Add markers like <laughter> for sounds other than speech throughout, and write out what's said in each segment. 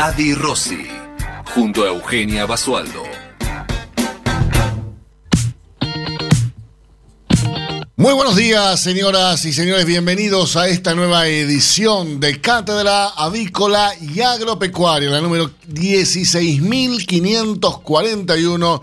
Adi Rossi, junto a Eugenia Basualdo. Muy buenos días, señoras y señores. Bienvenidos a esta nueva edición de Cátedra Avícola y Agropecuaria, la número 16.541,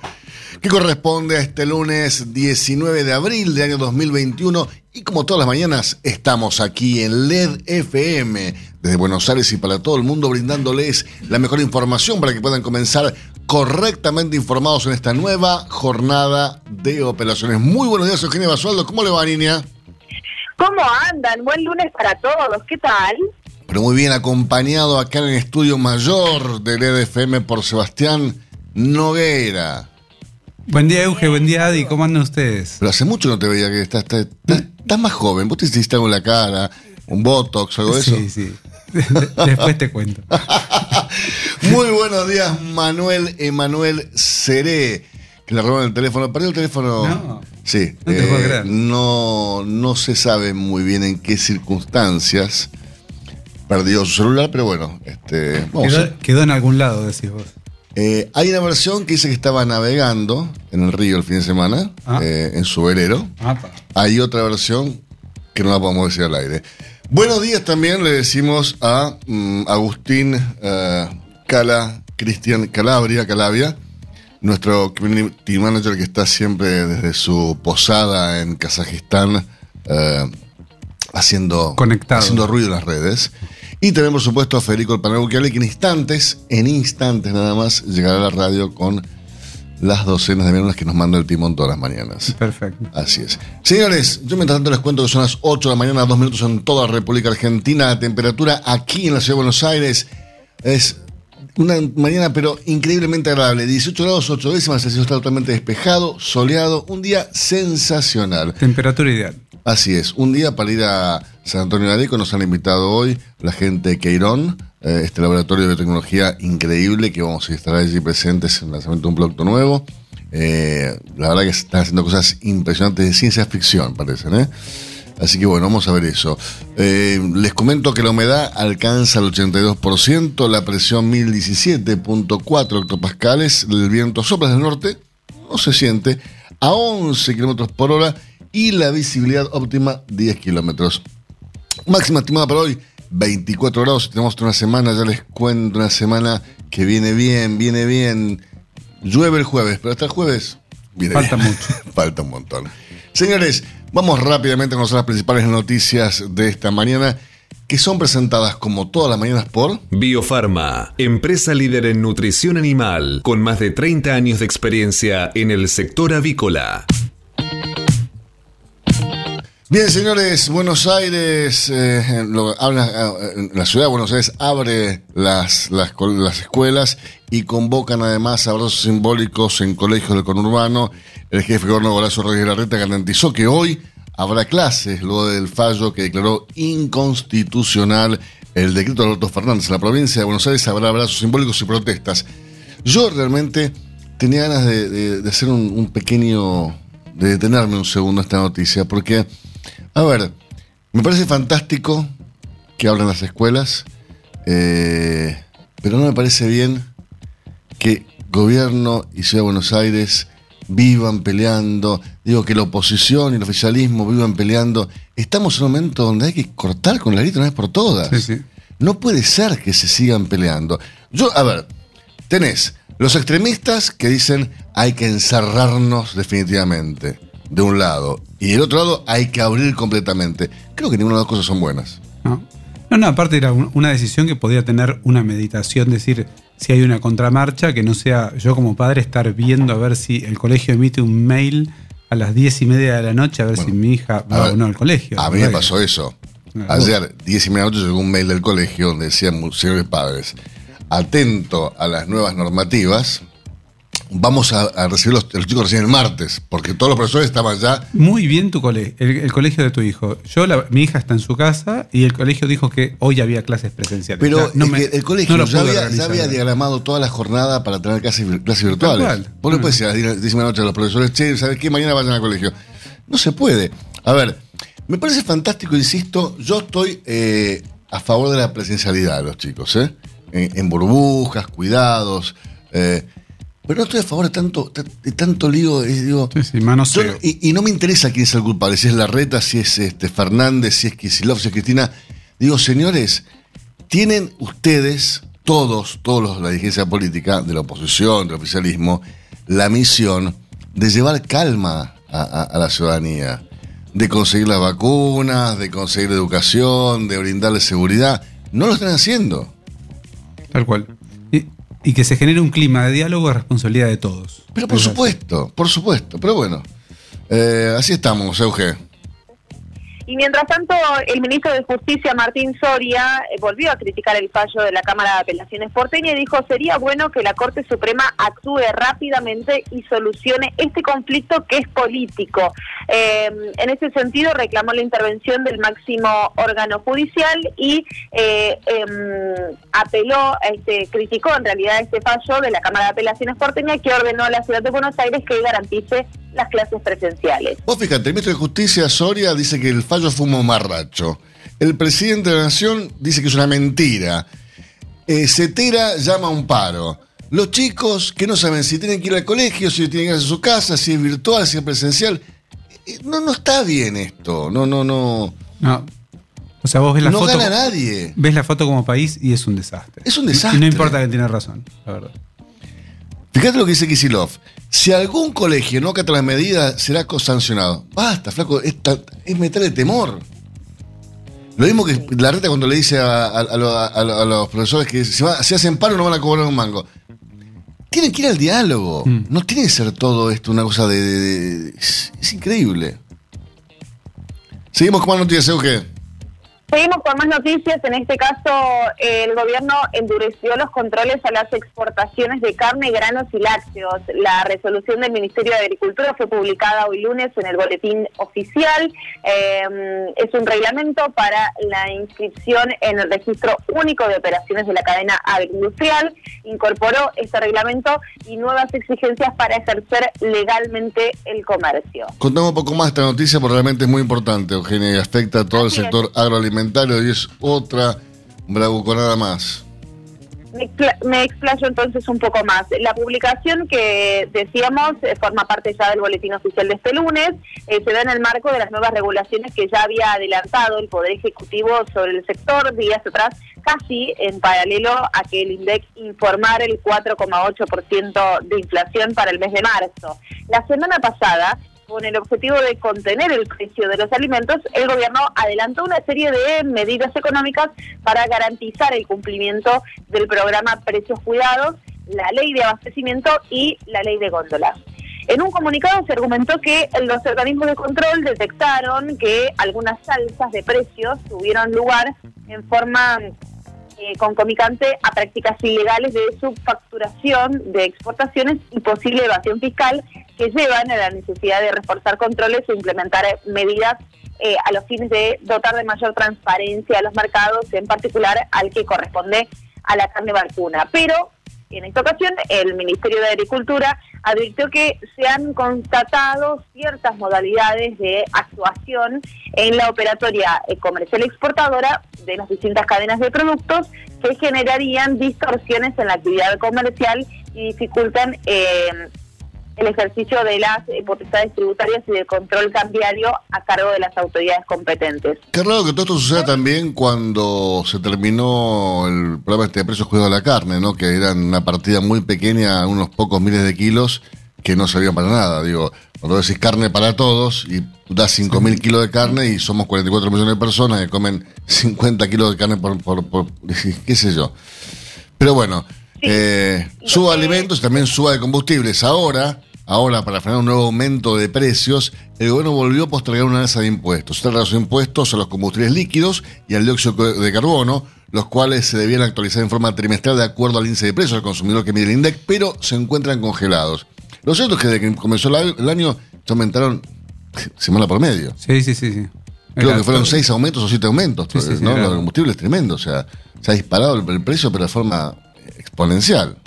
que corresponde a este lunes 19 de abril de año 2021. Y como todas las mañanas, estamos aquí en LED FM, desde Buenos Aires y para todo el mundo, brindándoles la mejor información para que puedan comenzar correctamente informados en esta nueva jornada de operaciones. Muy buenos días, Eugenia Basualdo. ¿Cómo le va, niña? ¿Cómo andan? Buen lunes para todos. ¿Qué tal? Pero muy bien, acompañado acá en el estudio mayor del EDFM por Sebastián Noguera. Buen día, Euge. Buen día, Adi. ¿Cómo andan ustedes? Pero hace mucho no te veía que estás, estás, estás, estás más joven. ¿Vos te hiciste algo en la cara? ¿Un botox o algo de eso? Sí, sí. Después te cuento. <laughs> Muy buenos días, Manuel Emanuel Seré. Que le robaron el teléfono. Perdió el teléfono. No. Sí. No te puedo eh, creer. no, no se sabe muy bien en qué circunstancias perdió su celular, pero bueno, este, vamos a- Quedó, quedó en algún lado, decís vos. Eh, hay una versión que dice que estaba navegando en el río el fin de semana, Ah. eh, en su velero. Hay otra versión que no la podemos decir al aire. Buenos días también le decimos a mm, Agustín eh, Cala, Cristian Calabria, Calabria, nuestro community manager que está siempre desde su posada en Kazajistán haciendo, Conectado. haciendo ruido en las redes. Y tenemos, por supuesto, a Federico El Panel que en instantes, en instantes nada más, llegará a la radio con las docenas de millones que nos manda el timón todas las mañanas. Perfecto. Así es. Señores, yo mientras tanto les cuento que son las 8 de la mañana, dos minutos en toda la República Argentina. La temperatura aquí en la ciudad de Buenos Aires es una mañana, pero increíblemente agradable. 18 grados, 8 décimas, el cielo está totalmente despejado, soleado, un día sensacional. Temperatura ideal. Así es, un día para ir a San Antonio de Areco nos han invitado hoy la gente de Queirón, eh, este laboratorio de biotecnología increíble que vamos a estar allí presentes en el lanzamiento de un producto nuevo. Eh, la verdad que están haciendo cosas impresionantes de ciencia ficción, parecen, ¿eh? Así que bueno, vamos a ver eso. Eh, les comento que la humedad alcanza el 82%, la presión 1017.4 hectopascales, el viento sopla del norte, no se siente, a 11 kilómetros por hora y la visibilidad óptima 10 kilómetros. Máxima estimada para hoy, 24 grados. Tenemos una semana, ya les cuento, una semana que viene bien, viene bien. Llueve el jueves, pero hasta el jueves viene Falta bien. mucho. <laughs> Falta un montón. Señores, vamos rápidamente a conocer las principales noticias de esta mañana, que son presentadas como todas las mañanas por... Biofarma, empresa líder en nutrición animal, con más de 30 años de experiencia en el sector avícola. Bien, señores, Buenos Aires, eh, eh, la ciudad de Buenos Aires abre las, las, las escuelas y convocan además abrazos simbólicos en colegios del conurbano. El jefe de gobierno Horacio Rodríguez Larreta garantizó que hoy habrá clases luego del fallo que declaró inconstitucional el decreto de Alberto Fernández. En la provincia de Buenos Aires habrá abrazos simbólicos y protestas. Yo realmente tenía ganas de hacer un, un pequeño, de detenerme un segundo a esta noticia, porque, a ver, me parece fantástico que abran las escuelas, eh, pero no me parece bien que gobierno y Ciudad de Buenos Aires vivan peleando, digo que la oposición y el oficialismo vivan peleando. Estamos en un momento donde hay que cortar con la grita una vez por todas. Sí, sí. No puede ser que se sigan peleando. Yo, a ver, tenés los extremistas que dicen hay que encerrarnos definitivamente, de un lado, y del otro lado hay que abrir completamente. Creo que ninguna de las cosas son buenas. ¿no? No, no, aparte era un- una decisión que podía tener una meditación, decir, si hay una contramarcha, que no sea yo como padre estar viendo a ver si el colegio emite un mail a las diez y media de la noche, a ver Bueno, si mi hija va ver, o no al colegio. A mí me pasó eso. Ayer, 10 y media de la noche, llegó un mail del colegio donde decía, señores padres, atento a las nuevas normativas, vamos a, a recibir los, los chicos recién el martes, porque todos los profesores estaban ya. Muy bien tu colegio, el, el colegio de tu hijo. Yo, la- mi hija está en su casa y el colegio dijo que hoy había clases presenciales. Pero O sea, no es me- que el colegio no ya, había, ya organizar. había diagramado toda la jornada para tener clases, clases virtuales. Vos no Mm. puedes decir a las 10 10 de la noche a los profesores, che, ¿sabes qué? Mañana vayan al colegio. No se puede. A ver, me parece fantástico, insisto, yo estoy eh, a favor de la presencialidad de los chicos, ¿eh? En, en burbujas, cuidados. eh, pero no estoy a favor de tanto, de tanto lío. eh, digo, Sí, sí, yo manoseo. no- y, y no me interesa quién es el culpable, si es Larreta, si es este Fernández, si es Kisilov, si es Cristina. Digo, señores, tienen ustedes, todos, todos los, la dirigencia política, de la oposición, del oficialismo, la misión de llevar calma a, a- a la ciudadanía, de conseguir las vacunas, de conseguir educación, de brindarle seguridad. No lo están haciendo. Tal cual. Y, que se genere un clima de diálogo es responsabilidad de todos. Pero por supuesto, por supuesto. Pero bueno, eh, así estamos, Euge. Y mientras tanto, el ministro de Justicia, Martín Soria, eh, volvió a criticar el fallo de la Cámara de Apelaciones porteña y dijo sería bueno que la Corte Suprema actúe rápidamente y solucione este conflicto que es político. Eh, en ese sentido, reclamó la intervención del máximo órgano judicial y eh, em, apeló, este, criticó en realidad este fallo de la Cámara de Apelaciones porteña que ordenó a la Ciudad de Buenos Aires que garantice las clases presenciales. Vos fíjate, el ministro de Justicia, Soria, dice que el fallo fue un mamarracho. El presidente de la Nación dice que es una mentira. Eh, Cetera llama a un paro. Los chicos que no saben si tienen que ir al colegio, si tienen que ir a su casa, si es virtual, si es presencial. Eh, No, no está bien esto. No, no, no. No. O sea, vos ves la no foto. gana nadie. Ves la foto como país y es un desastre. Es un desastre. Y no importa que tiene razón, la verdad. Fíjate lo que dice Kisilov. Si algún colegio no acata las medidas, será sancionado. Basta, flaco, es, es meterle temor. Lo mismo que la reta cuando le dice a, a- a lo- a- a los profesores que si, va- si hacen paro no van a cobrar un mango. Tienen que ir al diálogo. Mm. No tiene que ser todo esto una cosa de... de- de- es, es increíble. Seguimos con más noticias, Euge. Seguimos con más noticias. En este caso, el gobierno endureció los controles a las exportaciones de carne, granos y lácteos. La resolución del Ministerio de Agricultura fue publicada hoy lunes en el boletín oficial. Eh, es un reglamento para la inscripción en el registro único de operaciones de la cadena agroindustrial. Incorporó este reglamento y nuevas exigencias para ejercer legalmente el comercio. Contame un poco más esta noticia porque realmente es muy importante, Eugenia, y afecta a todo Así el sector agroalimentario y es otra bravuconada más. Me, me explayo entonces un poco más. La publicación que decíamos eh, forma parte ya del boletín oficial de este lunes, eh, se da en el marco de las nuevas regulaciones que ya había adelantado el Poder Ejecutivo sobre el sector días atrás, casi en paralelo a que el INDEC informara el 4,8% de inflación para el mes de marzo. La semana pasada, con el objetivo de contener el precio de los alimentos, el gobierno adelantó una serie de medidas económicas para garantizar el cumplimiento del programa Precios Cuidados, la ley de abastecimiento y la ley de góndolas. En un comunicado se argumentó que los organismos de control detectaron que algunas alzas de precios tuvieron lugar en forma eh, concomitante a prácticas ilegales de subfacturación de exportaciones y posible evasión fiscal que llevan a la necesidad de reforzar controles e implementar medidas eh, a los fines de dotar de mayor transparencia a los mercados, en particular al que corresponde a la carne vacuna. Pero en esta ocasión, el Ministerio de Agricultura advirtió que se han constatado ciertas modalidades de actuación en la operatoria eh, comercial exportadora de las distintas cadenas de productos que generarían distorsiones en la actividad comercial y dificultan eh, el ejercicio de las eh, potestades tributarias y del control cambiario a cargo de las autoridades competentes. Qué raro que todo esto suceda también cuando se terminó el programa este de precios cuidados de la carne, ¿no? Que eran una partida muy pequeña, unos pocos miles de kilos, que no servían para nada. Digo, cuando decís carne para todos y das 5.000 kilos de carne y somos 44 millones de personas que comen 50 kilos de carne por, por, por- <laughs> qué sé yo. Pero bueno, Sí. eh, suba alimentos y también suba de combustibles. Ahora, Ahora, para frenar un nuevo aumento de precios, el gobierno volvió a postergar una alza de impuestos. Se trata de los impuestos a los combustibles líquidos y al dióxido de carbono, los cuales se debían actualizar en forma trimestral de acuerdo al índice de precios al consumidor que mide el INDEC, pero se encuentran congelados. Lo cierto es que desde que comenzó el año se aumentaron <laughs> semana por medio. Sí, sí, sí. sí. Creo que fueron seis aumentos o siete aumentos. ¿no? Los combustibles tremendo. O sea, se ha disparado el precio, pero de forma exponencial.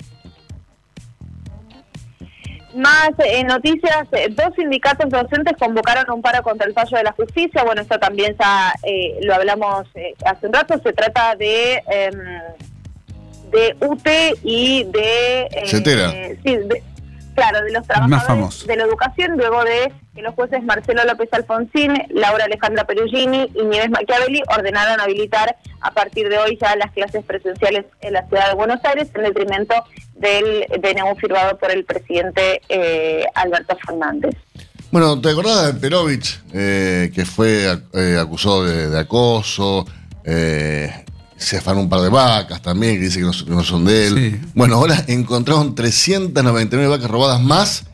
Más eh, noticias, eh, dos sindicatos docentes convocaron un paro contra el fallo de la justicia. Bueno, esto también ya eh, lo hablamos hace un rato. Se trata de em, de UT y de... ¿Cetera? Sí, claro, de los trabajadores de la educación, luego de que los jueces Marcelo López Alfonsín, Laura Alejandra Perugini y Nieves Machiavelli ordenaron habilitar a partir de hoy ya las clases presenciales en la ciudad de Buenos Aires en detrimento del DNU firmado por el presidente eh, Alberto Fernández. Bueno, ¿te acordás de Perovich, eh, que fue eh, acusado de, acoso? Se afanó un par de vacas también, que dice que no, son de él. Bueno, ahora encontraron 399 vacas robadas más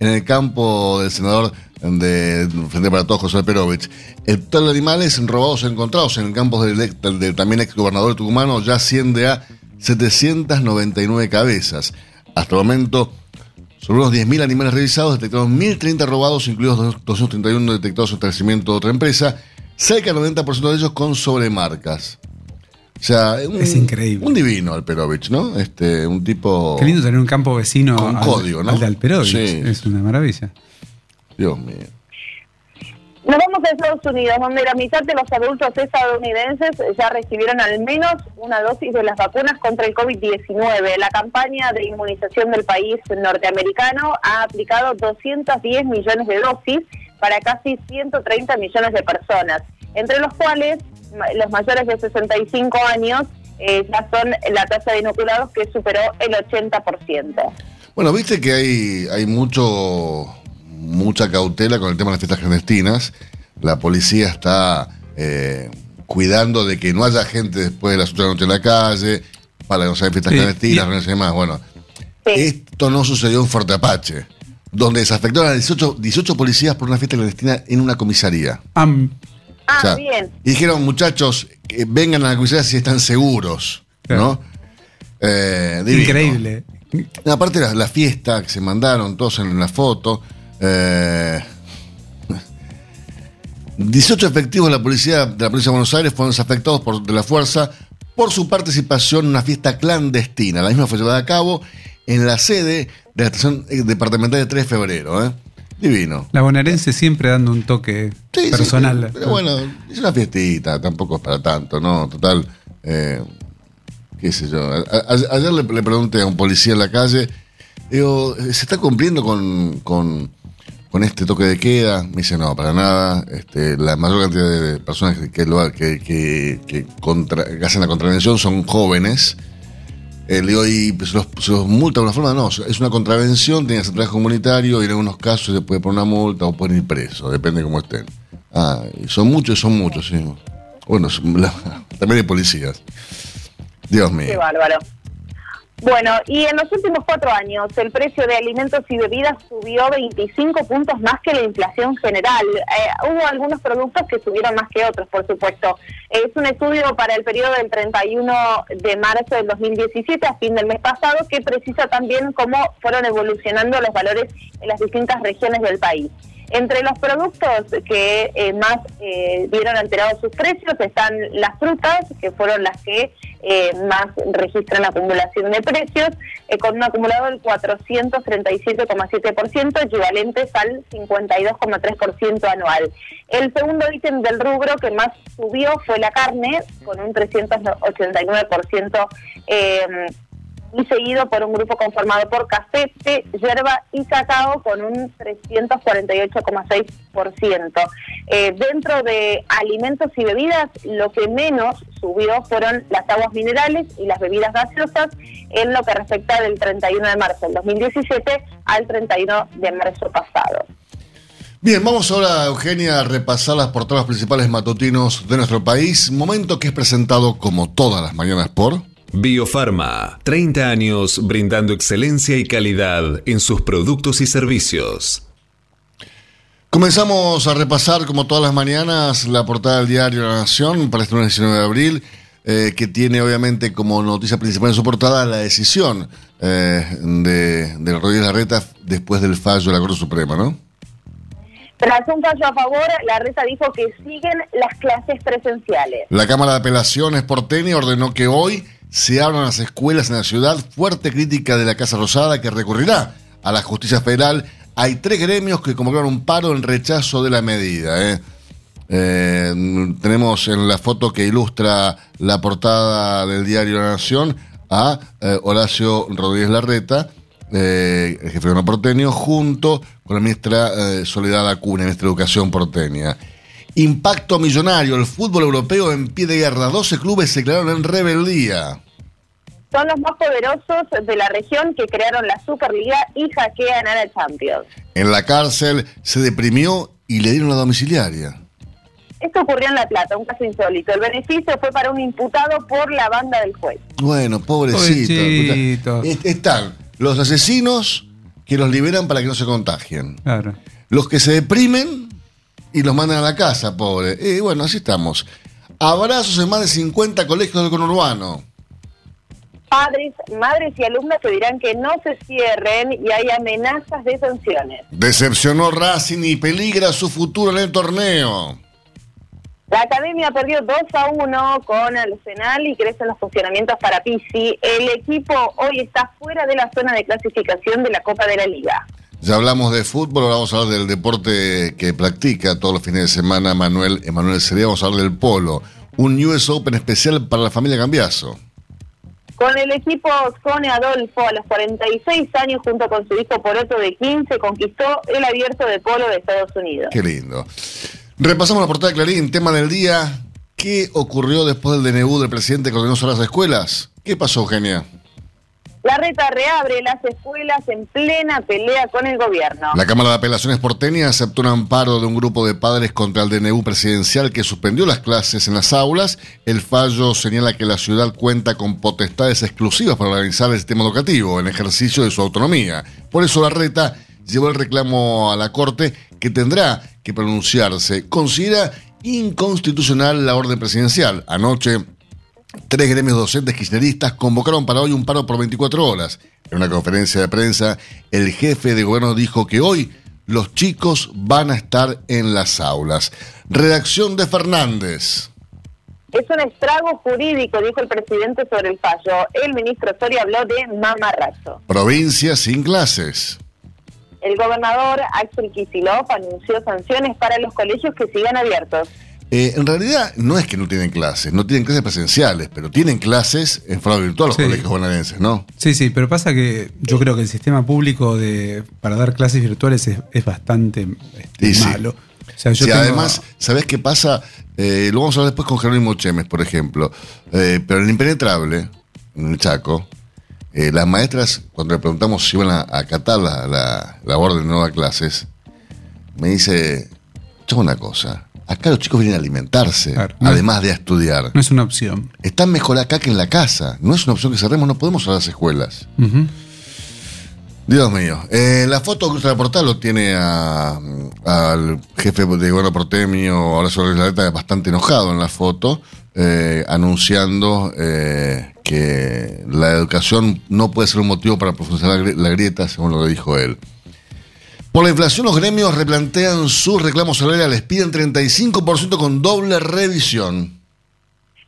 en el campo del senador de Frente para Todos, José Perovich. El total de animales robados encontrados en el campo del, del, también ex gobernador tucumano ya asciende a 799 cabezas. Hasta el momento, sobre unos 10.000 animales revisados, detectaron 1.030 robados, incluidos 231 detectados en establecimiento de otra empresa, cerca del 90% de ellos con sobremarcas. O sea, es increíble. Un divino Alperovich, ¿no? Este, un tipo. Qué lindo tener un campo vecino. Con código, ¿no? Al de Alperovich. Es una maravilla. Dios mío. Nos vamos a Estados Unidos, donde la mitad de los adultos estadounidenses ya recibieron al menos una dosis de las vacunas contra el COVID-19. La campaña de inmunización del país norteamericano ha aplicado 210 millones de dosis para casi 130 millones de personas, entre los cuales los mayores de 65 años eh, ya son la tasa de inoculados que superó el 80%. Bueno, viste que hay, hay mucho mucha cautela con el tema de las fiestas clandestinas. La policía está eh, cuidando de que no haya gente después de las 8 de la noche en la calle, para que no sean fiestas clandestinas, y demás. Bueno, esto no sucedió en Fuerte Apache, donde desafectaron a 18, 18 policías por una fiesta clandestina en una comisaría. Ah, bien. Y dijeron, muchachos, vengan a la comisaría si están seguros, ¿no? Eh, Increíble. Aparte la, la fiesta que se mandaron todos en la foto, eh, <laughs> 18 efectivos de la policía de la policía de Buenos Aires fueron desafectados por de la fuerza por su participación en una fiesta clandestina. La misma fue llevada a cabo en la sede de la estación departamental de 3 de febrero. ¿eh? Divino. La bonaerense siempre dando un toque personal. pero bueno, es una fiestita, tampoco es para tanto, ¿no? Total, eh, qué sé yo. ayer le, pregunté a un policía en la calle, digo, ¿se está cumpliendo con, con, este toque de queda? Me dice, no, para nada. Este, la mayor cantidad de personas que, que, que, que, contra, que hacen la contravención son jóvenes eh, le digo, y pues, los, se los multa de una forma, no, es una contravención, tiene que trabajo comunitario y en algunos casos se puede poner una multa o pueden ir preso, depende de cómo estén. Ah, son muchos, son muchos, sí. Bueno, <laughs> también hay policías. Dios mío. Qué bárbaro. Bueno, y en los últimos cuatro años el precio de alimentos y bebidas subió 25 puntos más que la inflación general. Eh, hubo algunos productos que subieron más que otros, por supuesto. Es un estudio para el periodo del 31 de marzo del 2017 a fin del mes pasado que precisa también cómo fueron evolucionando los valores en las distintas regiones del país. Entre los productos que eh, más eh, vieron alterados sus precios están las frutas, que fueron las que eh, más registran acumulación de precios, con un acumulado del 437,7%, equivalentes al 52,3% anual. El segundo ítem del rubro que más subió fue la carne, con un 389% y seguido por un grupo conformado por café, té, hierba y cacao con un 348,6%. Eh, dentro de alimentos y bebidas, lo que menos subió fueron las aguas minerales y las bebidas gaseosas en lo que respecta del 31 de marzo del 2017 al 31 de marzo pasado. Bien, vamos ahora, Eugenia, a repasar las portadas principales matutinos de nuestro país. Momento que es presentado como todas las mañanas por... Biofarma, 30 años brindando excelencia y calidad en sus productos y servicios. Comenzamos a repasar, como todas las mañanas, la portada del diario La Nación para este lunes 19 de abril, eh, que tiene obviamente como noticia principal en su portada la decisión eh, de, de Rodríguez Larreta después del fallo de la Corte Suprema, ¿no? Tras un fallo a favor, la reta dijo que siguen las clases presenciales. La Cámara de Apelaciones porteña ordenó que hoy se abran las escuelas en la ciudad. Fuerte crítica de la Casa Rosada que recurrirá a la justicia federal. Hay tres gremios que convocaron un paro en rechazo de la medida. ¿eh? Eh, tenemos en la foto que ilustra la portada del diario La Nación a eh, Horacio Rodríguez Larreta el jefe de porteño, junto con la ministra Soledad Acuna, ministra de Educación porteña. Impacto millonario, el fútbol europeo en pie de guerra. 12 clubes se declararon en rebeldía. Son los más poderosos de la región que crearon la Superliga y hackean a la Champions. En la cárcel se deprimió y le dieron la domiciliaria. Esto ocurrió en La Plata, un caso insólito. El beneficio fue para un imputado por la banda del juez. Bueno, pobrecito. Pobrecito. Est- Están los asesinos que los liberan para que no se contagien. Claro. Los que se deprimen y los mandan a la casa, pobre. Y bueno, así estamos. Abrazos en más de 50 colegios del conurbano. Padres, madres y alumnos pedirán que no se cierren y hay amenazas de sanciones. Decepcionó Racing y peligra su futuro en el torneo. La academia perdió 2 a 1 con Arsenal y crecen los funcionamientos para Pisi. El equipo hoy está fuera de la zona de clasificación de la Copa de la Liga. Ya hablamos de fútbol, ahora vamos a hablar del deporte que practica todos los fines de semana Manuel Emanuel Sería. Vamos a hablar del polo. Un US Open especial para la familia Cambiazo. Con el equipo Sone Adolfo, a los 46 años, junto con su hijo Poroto de 15, conquistó el abierto de polo de Estados Unidos. Qué lindo. Repasamos la portada de Clarín, tema del día. ¿Qué ocurrió después del DNU del presidente que ordenó las escuelas? ¿Qué pasó, Eugenia? La reta reabre las escuelas en plena pelea con el gobierno. La Cámara de Apelaciones porteña aceptó un amparo de un grupo de padres contra el DNU presidencial que suspendió las clases en las aulas. El fallo señala que la ciudad cuenta con potestades exclusivas para organizar el sistema educativo en ejercicio de su autonomía. Por eso la reta llevó el reclamo a la Corte que tendrá que pronunciarse. Considera inconstitucional la orden presidencial. Anoche Tres gremios docentes kirchneristas convocaron para hoy un paro por 24 horas. En una conferencia de prensa, el jefe de gobierno dijo que hoy los chicos van a estar en las aulas. Redacción de Fernández. Es un estrago jurídico, dijo el presidente sobre el fallo. El ministro Soria habló de mamarracho. Provincia sin clases. El gobernador Axel Kicillof anunció sanciones para los colegios que sigan abiertos. Eh, en realidad no es que no tienen clases, no tienen clases presenciales, pero tienen clases en forma virtual los Sí. colegios bonaerenses, ¿no? Sí, sí, pero pasa que yo creo que el sistema público de para dar clases virtuales es, es bastante este, sí. malo. O sea, yo Sí, tengo- además, ¿sabés qué pasa? Eh, lo vamos a hablar después con Jerónimo Chemes, por ejemplo. Eh, pero en el impenetrable, en el Chaco, las maestras, cuando le preguntamos si iban a acatar la, la, la orden de dar clases, me dice, yo una cosa, acá los chicos vienen a alimentarse, Claro. además de a estudiar. no es una opción. Están mejor acá que en la casa. No es una opción que cerremos, no podemos cerrar las escuelas. Dios mío. Eh, la foto que usa la portada lo tiene a- al jefe de gobierno porteño, Horacio Rodríguez Larreta, bastante enojado en la foto, eh, anunciando eh, que la educación no puede ser un motivo para profundizar la, la grieta, según lo que dijo él. Por la inflación, los gremios replantean sus reclamos salariales, piden 35% con doble revisión.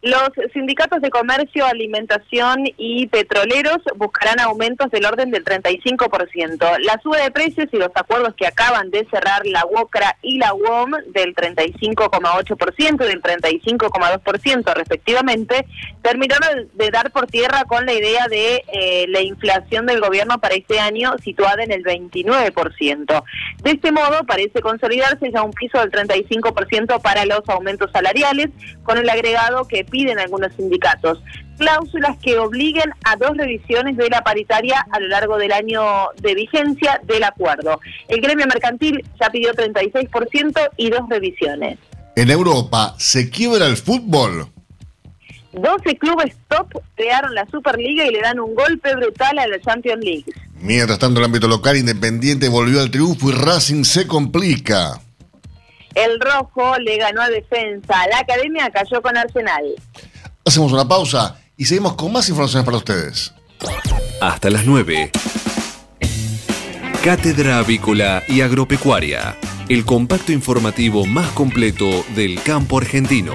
Los sindicatos de comercio, alimentación y petroleros buscarán aumentos del orden del 35%. La suba de precios y los acuerdos que acaban de cerrar la UOCRA y la UOM del 35,8% y del 35,2% respectivamente, terminaron de dar por tierra con la idea de eh, la inflación del gobierno para este año situada en el 29%. De este modo, parece consolidarse ya un piso del 35% para los aumentos salariales, con el agregado que piden algunos sindicatos. Cláusulas que obliguen a dos revisiones de la paritaria a lo largo del año de vigencia del acuerdo. El gremio mercantil ya pidió 36% y dos revisiones. En Europa, ¿se quiebra el fútbol? 12 clubes top crearon la Superliga y le dan un golpe brutal a la Champions League. Mientras tanto, el ámbito local, Independiente volvió al triunfo y Racing se complica. El rojo le ganó a defensa. La academia cayó con Arsenal. Hacemos una pausa y seguimos con más informaciones para ustedes. Hasta las 9. Cátedra Avícola y Agropecuaria. El compacto informativo más completo del campo argentino.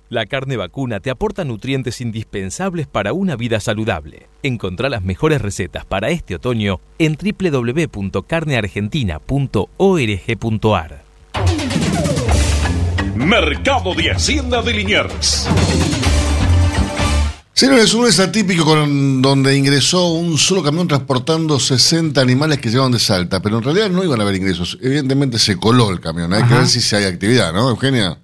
La carne vacuna te aporta nutrientes indispensables para una vida saludable. Encontrá las mejores recetas para este otoño en www.carneargentina.org.ar. Mercado de Hacienda de Liniers. Señores, un lunes atípico con, donde ingresó un solo camión transportando 60 animales que llevaban de Salta, pero en realidad no iban a haber ingresos. Evidentemente se coló el camión. Hay que ver si hay actividad, ¿no, Eugenia?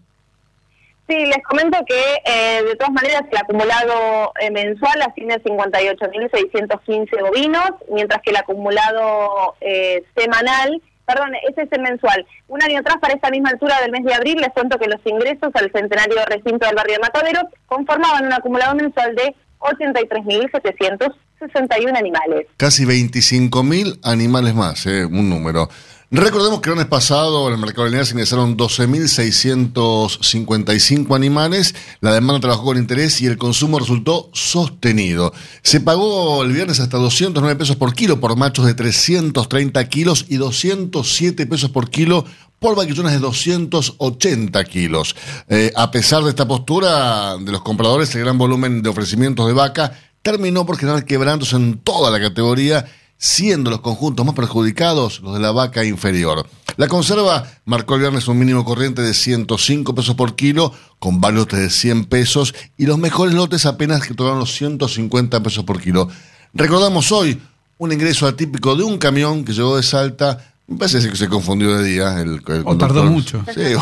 Sí, les comento que eh, de todas maneras el acumulado eh, mensual asciende a 58.615 bovinos, mientras que el acumulado eh, semanal, perdón, ese es el mensual. Un año atrás, para esta misma altura del mes de abril, les cuento que los ingresos al centenario recinto del barrio de Mataderos conformaban un acumulado mensual de 83.761 animales. Casi 25.000 animales más, un número. Recordemos que el mes pasado en el mercado lineal se ingresaron 12.655 animales, la demanda trabajó con interés y el consumo resultó sostenido. Se pagó el viernes hasta 209 pesos por kilo por machos de 330 kilos y 207 pesos por kilo por vaquillones de 280 kilos. Eh, a pesar de esta postura de los compradores, el gran volumen de ofrecimientos de vaca terminó por generar quebrantos en toda la categoría siendo los conjuntos más perjudicados los de la vaca inferior. La conserva marcó el viernes un mínimo corriente de 105 pesos por kilo, con varios de 100 pesos, y los mejores lotes apenas que tocaron los 150 pesos por kilo. Recordamos hoy un ingreso atípico de un camión que llegó de Salta, me parece que se confundió de día. El, o tardó mucho. Sí,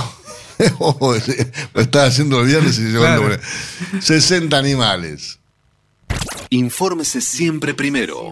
<laughs> lo estaba haciendo el viernes y llegó claro. 60 animales. Infórmese siempre primero.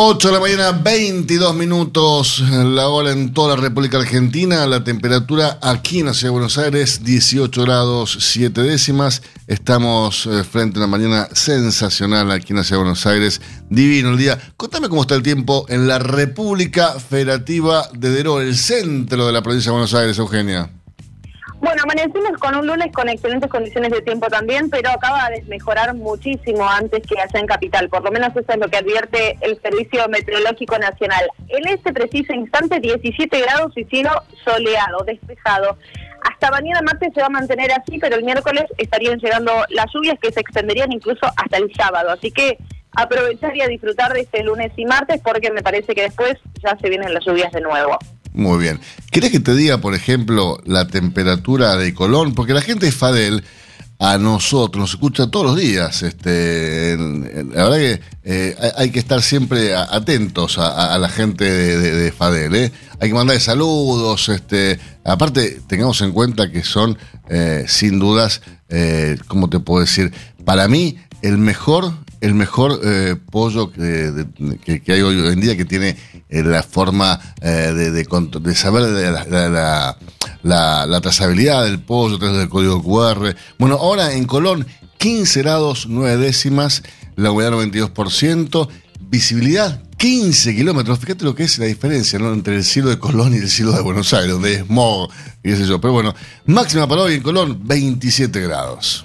8 de la mañana, 22 minutos, la hora en toda la República Argentina, la temperatura aquí en la Ciudad de Buenos Aires, 18 grados 7 décimas. Estamos eh, frente a una mañana sensacional aquí en la Ciudad de Buenos Aires, divino el día. Contame cómo está el tiempo en la República Federativa de Deró, el centro de la provincia de Buenos Aires, Eugenia. Bueno, amanecimos con un lunes con excelentes condiciones de tiempo también, pero acaba de mejorar muchísimo antes que allá en Capital. Por lo menos eso es lo que advierte el Servicio Meteorológico Nacional. En este preciso instante, 17 grados y cielo soleado, despejado. Hasta mañana martes se va a mantener así, pero el miércoles estarían llegando las lluvias que se extenderían incluso hasta el sábado. Así que aprovechar y a disfrutar de este lunes y martes porque me parece que después ya se vienen las lluvias de nuevo. Muy bien. ¿Querés que te diga, por ejemplo, la temperatura de Colón? Porque la gente de Fadel a nosotros nos escucha todos los días. Este, la verdad que eh, hay que estar siempre atentos a, la gente de, Fadel. ¿eh? Hay que mandarle saludos. Este, aparte, tengamos en cuenta que son, eh, sin dudas, eh, ¿cómo te puedo decir? Para mí, el mejor el mejor eh, pollo que, que, hay hoy en día, que tiene eh, la forma eh, de, de, saber la, la, trazabilidad del pollo, a través del código QR. Bueno, ahora en Colón, 15 grados 9 décimas, la humedad 92%, visibilidad 15 kilómetros. Fíjate lo que es la diferencia ¿no? entre el cielo de Colón y el cielo de Buenos Aires, donde es smog y qué sé yo. Pero bueno, máxima para hoy en Colón, 27 grados.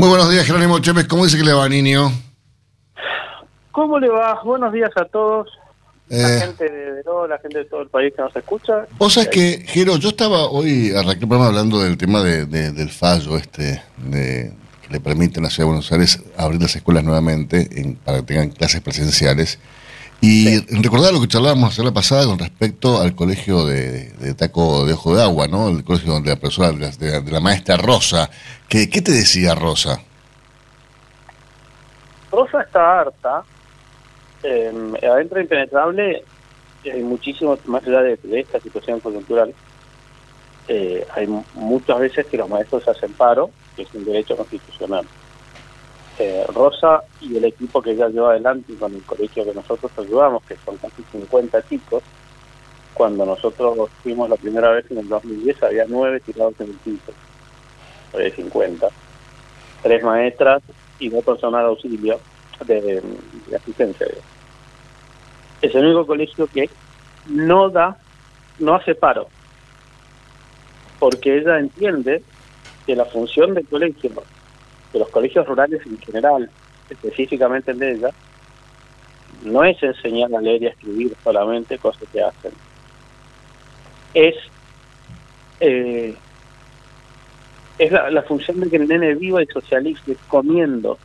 Muy buenos días, Jerónimo Chávez. ¿Cómo dice que le va, niño? ¿Cómo le va? Buenos días a todos. La Eh. gente de Veró, la gente de todo el país que nos escucha. Vos sabés que, Jero, yo estaba hoy, arranqué el programa hablando del tema de, de- del fallo este, de, que le permite a la Ciudad de Buenos Aires abrir las escuelas nuevamente en- para que tengan clases presenciales. Y recordar lo que charlábamos la semana pasada con respecto al colegio de, de Taco de Ojo de Agua, ¿no? El colegio donde la profesora, de la, de maestra Rosa. ¿Qué te decía Rosa? Rosa está harta. Eh, adentro de Impenetrable hay muchísimo, más allá de, de esta situación coyuntural, eh, hay mu- muchas veces que los maestros hacen paro, que es un derecho constitucional. Eh, Rosa y el equipo que ella lleva adelante con el colegio que nosotros ayudamos, que son casi 50 chicos, cuando nosotros fuimos la primera vez en el 2010 había nueve tirados en el piso, de 50. Tres maestras y dos personal de auxilio de, asistencia. Es el único colegio que no da, no hace paro, porque ella entiende que la función del colegio, de los colegios rurales en general, específicamente el de ella, no es enseñar a leer y a escribir solamente cosas que hacen. Es, eh, es la, la función de que el nene viva y socialice comiendo.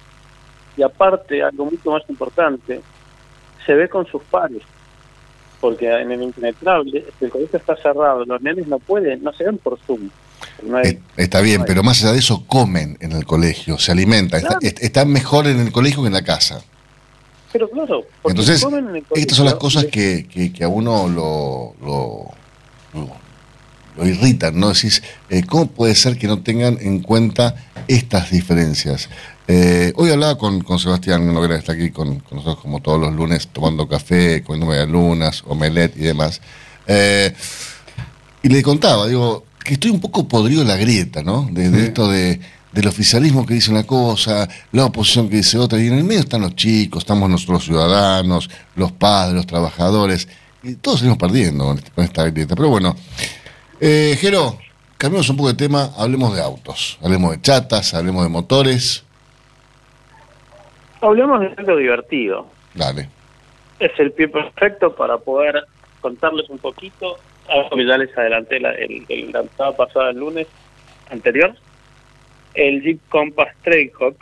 Y aparte, algo mucho más importante, se ve con sus pares. Porque en el impenetrable, el colegio está cerrado, los nenes no pueden, no se ven por Zoom. No hay- Está bien, pero más allá de eso, comen en el colegio, se alimentan. está- Claro. están mejor en el colegio que en la casa. pero claro, porque Entonces, comen en el estas son las colegio, cosas que, que, que a uno lo, lo, lo- lo irritan, ¿no? Decís, eh, ¿cómo puede ser que no tengan en cuenta estas diferencias? Eh, hoy hablaba con, con Sebastián Noguera, que está aquí con, con nosotros como todos los lunes, tomando café, comiendo medialunas, omelette y demás. Eh, y le contaba, digo, que estoy un poco podrido en la grieta, ¿no? De, de esto de, del oficialismo que dice una cosa, la oposición que dice otra, y en el medio están los chicos, estamos nosotros los ciudadanos, los padres, los trabajadores, y todos salimos perdiendo con, este- con esta grieta. Pero bueno, eh, Jero, cambiamos un poco de tema, hablemos de autos, hablemos de chatas, hablemos de motores, Hablemos de algo divertido. dale. Es el pie perfecto para poder contarles un poquito, que ya les adelanté la, el, el, la pasada, el lunes anterior. El Jeep Compass Trailhawk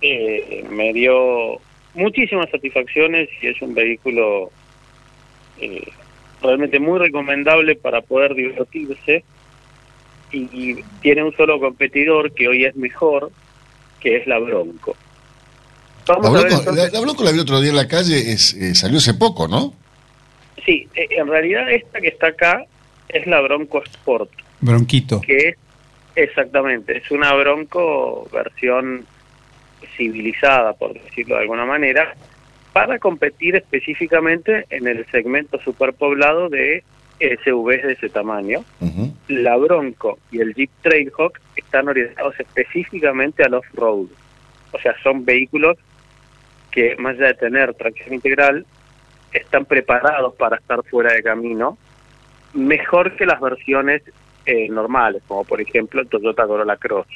eh, me dio muchísimas satisfacciones y es un vehículo eh, realmente muy recomendable para poder divertirse y, y tiene un solo competidor que hoy es mejor, que es la Bronco. La Vamos a ver Bronco, entonces- la, la Bronco la vi otro día en la calle, es, eh, salió hace poco, ¿no? Sí, eh, en realidad esta que está acá es la Bronco Sport, Bronquito. que es exactamente, es una Bronco versión civilizada, por decirlo de alguna manera, para competir específicamente en el segmento superpoblado de SUVs de ese tamaño. La Bronco y el Jeep Trailhawk están orientados específicamente al off-road. O sea, son vehículos que, más allá de tener tracción integral, están preparados para estar fuera de camino, mejor que las versiones eh, normales, como por ejemplo el Toyota Corolla Cross,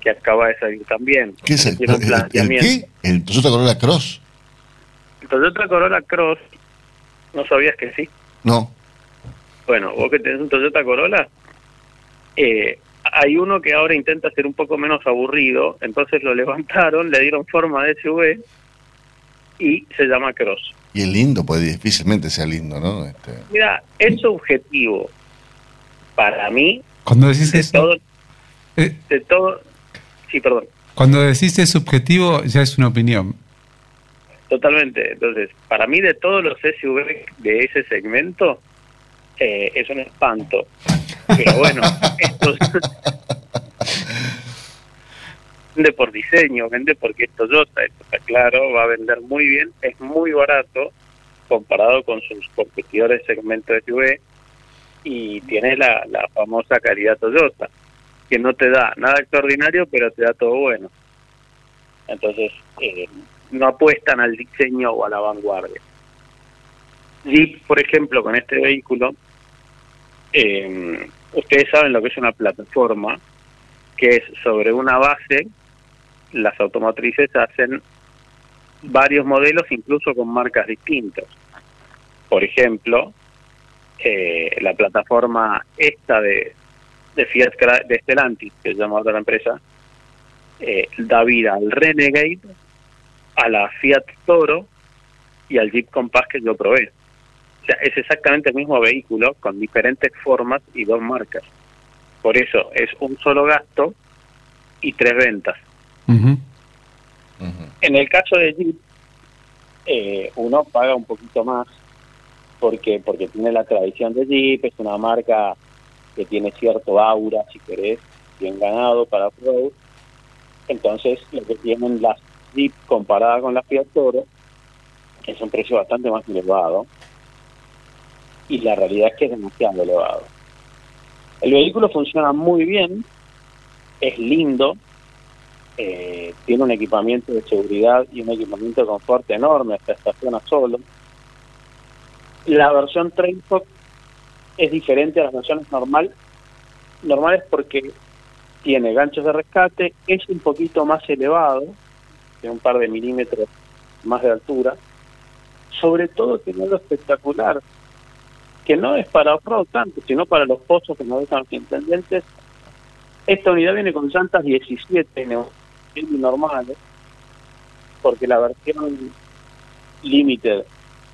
que acaba de salir también. ¿Qué es el, el- el qué? ¿El Toyota Corolla Cross? El Toyota Corolla Cross, ¿no sabías que sí? No. Bueno, vos que tenés un Toyota Corolla, eh, hay uno que ahora intenta ser un poco menos aburrido, entonces lo <laughs> levantaron, le dieron forma de SUV y se llama Cross. Y es lindo, pues difícilmente sea lindo, ¿no? Este, Mira, es subjetivo. Para mí, Cuando decís de eso, todo, eh, de todo, sí, perdón, cuando decís es subjetivo, ya es una opinión. totalmente. Entonces, para mí de todos los SUV de ese segmento, eh, es un espanto. Pero bueno, <laughs> estos, vende por diseño, vende porque es Toyota, esto está claro, va a vender muy bien, es muy barato comparado con sus competidores segmento SUV y tiene la, la famosa calidad Toyota, que no te da nada extraordinario, pero te da todo bueno. Entonces, eh, no apuestan al diseño o a la vanguardia. Jeep, por ejemplo, con este vehículo, eh, ustedes saben lo que es una plataforma, que es sobre una base, las automotrices hacen varios modelos, incluso con marcas distintas. Por ejemplo, eh, la plataforma esta de, de Fiat de Stellantis, que se llama la empresa, eh, da vida al Renegade, a la Fiat Toro y al Jeep Compass que yo probé. O sea, es exactamente el mismo vehículo con diferentes formas y dos marcas. Por eso es un solo gasto y tres ventas. En el caso de Jeep, eh, uno paga un poquito más porque porque tiene la tradición de Jeep, es una marca que tiene cierto aura, si querés, bien ganado para Pro. Entonces, lo que tienen las Jeep comparada con la Fiat Toro es un precio bastante más elevado y la realidad es que es demasiado elevado. El vehículo funciona muy bien, es lindo, eh, tiene un equipamiento de seguridad y un equipamiento de confort enorme, hasta estaciona solo. La versión Trailhawk es diferente a las versiones normal, normales porque tiene ganchos de rescate, es un poquito más elevado, de un par de milímetros más de altura, sobre todo tiene lo espectacular, que no es para off-road tanto, sino para los pozos que nos dejan los intendentes. Esta unidad viene con llantas 17 neu- normales, porque la versión Limited,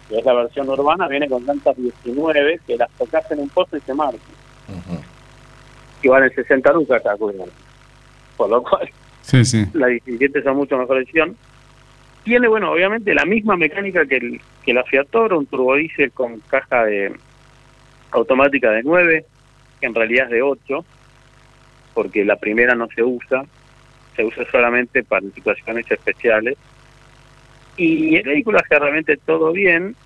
que es la versión urbana, viene con llantas 19, que las tocas en un pozo y se marcan. Que valen 60 lucas cada cuidado. Por lo cual, Sí, sí. la 17 es mucho mejor edición. Tiene, bueno, obviamente la misma mecánica que, el, que la Fiat Toro, un turbodiesel con caja de automática de 9, que en realidad es de 8, porque la primera no se usa, se usa solamente para situaciones especiales. Y el vehículo hace realmente todo bien.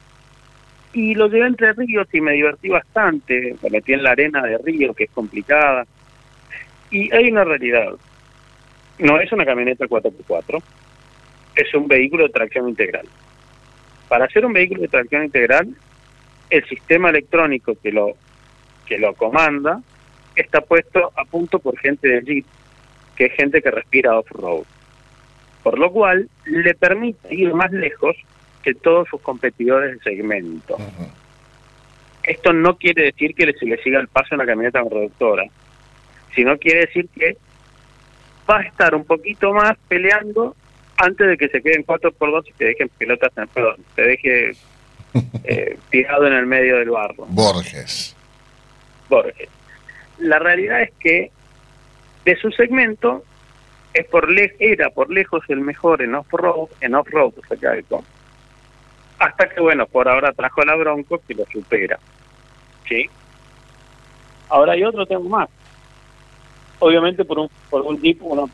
Y lo llevé entre ríos y me divertí bastante. Me metí en la arena de río, que es complicada. Y hay una realidad. No es una camioneta 4x4, es un vehículo de tracción integral. Para ser un vehículo de tracción integral, el sistema electrónico que lo que lo comanda está puesto a punto por gente de Jeep, que es gente que respira off-road. Por lo cual, le permite ir más lejos que todos sus competidores de segmento. Esto no quiere decir que se le siga el paso en la camioneta reductora, sino quiere decir que va a estar un poquito más peleando antes de que se queden 4x2 y te dejen pelotas, en, perdón, te deje <laughs> eh, tirado en el medio del barro. Borges. Borges. La realidad es que de su segmento es por le era por lejos el mejor en off-road, en off-road, o sea, que con- hasta que bueno, por ahora trajo la Bronco que lo supera. ¿Sí? Ahora hay otro tema más. Obviamente por un por un Jeep uno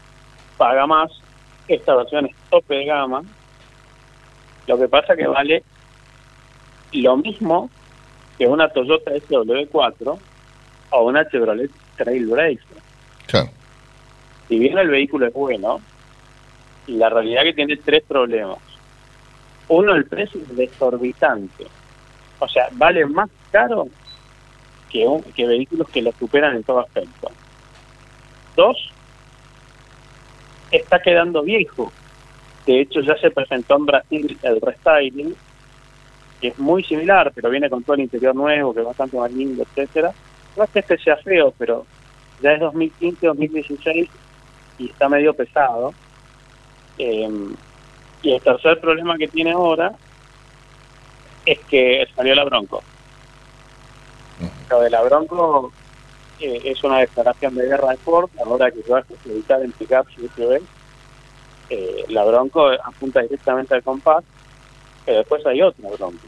paga más, esta versión es tope de gama. Lo que pasa que vale lo mismo que una Toyota SW4 o una Chevrolet Trailblazer. Claro. Si bien el vehículo es bueno, la realidad es que tiene tres problemas. Uno, el precio es desorbitante. O sea, vale más caro que, un- que vehículos que lo superan en todo aspecto. Dos, está quedando viejo. De hecho, ya se presentó en Brasil el restyling, que es muy similar, pero viene con todo el interior nuevo, que es bastante más lindo, etcétera. No es que este sea feo, pero ya es 2015, 2016 y está medio pesado. Eh, y el tercer problema que tiene ahora es que salió la Bronco. Lo de la Bronco eh, es una declaración de guerra de Ford, ahora que va a editar en pickups y SUV. Eh, la Bronco apunta directamente al compás, pero después hay otra Bronco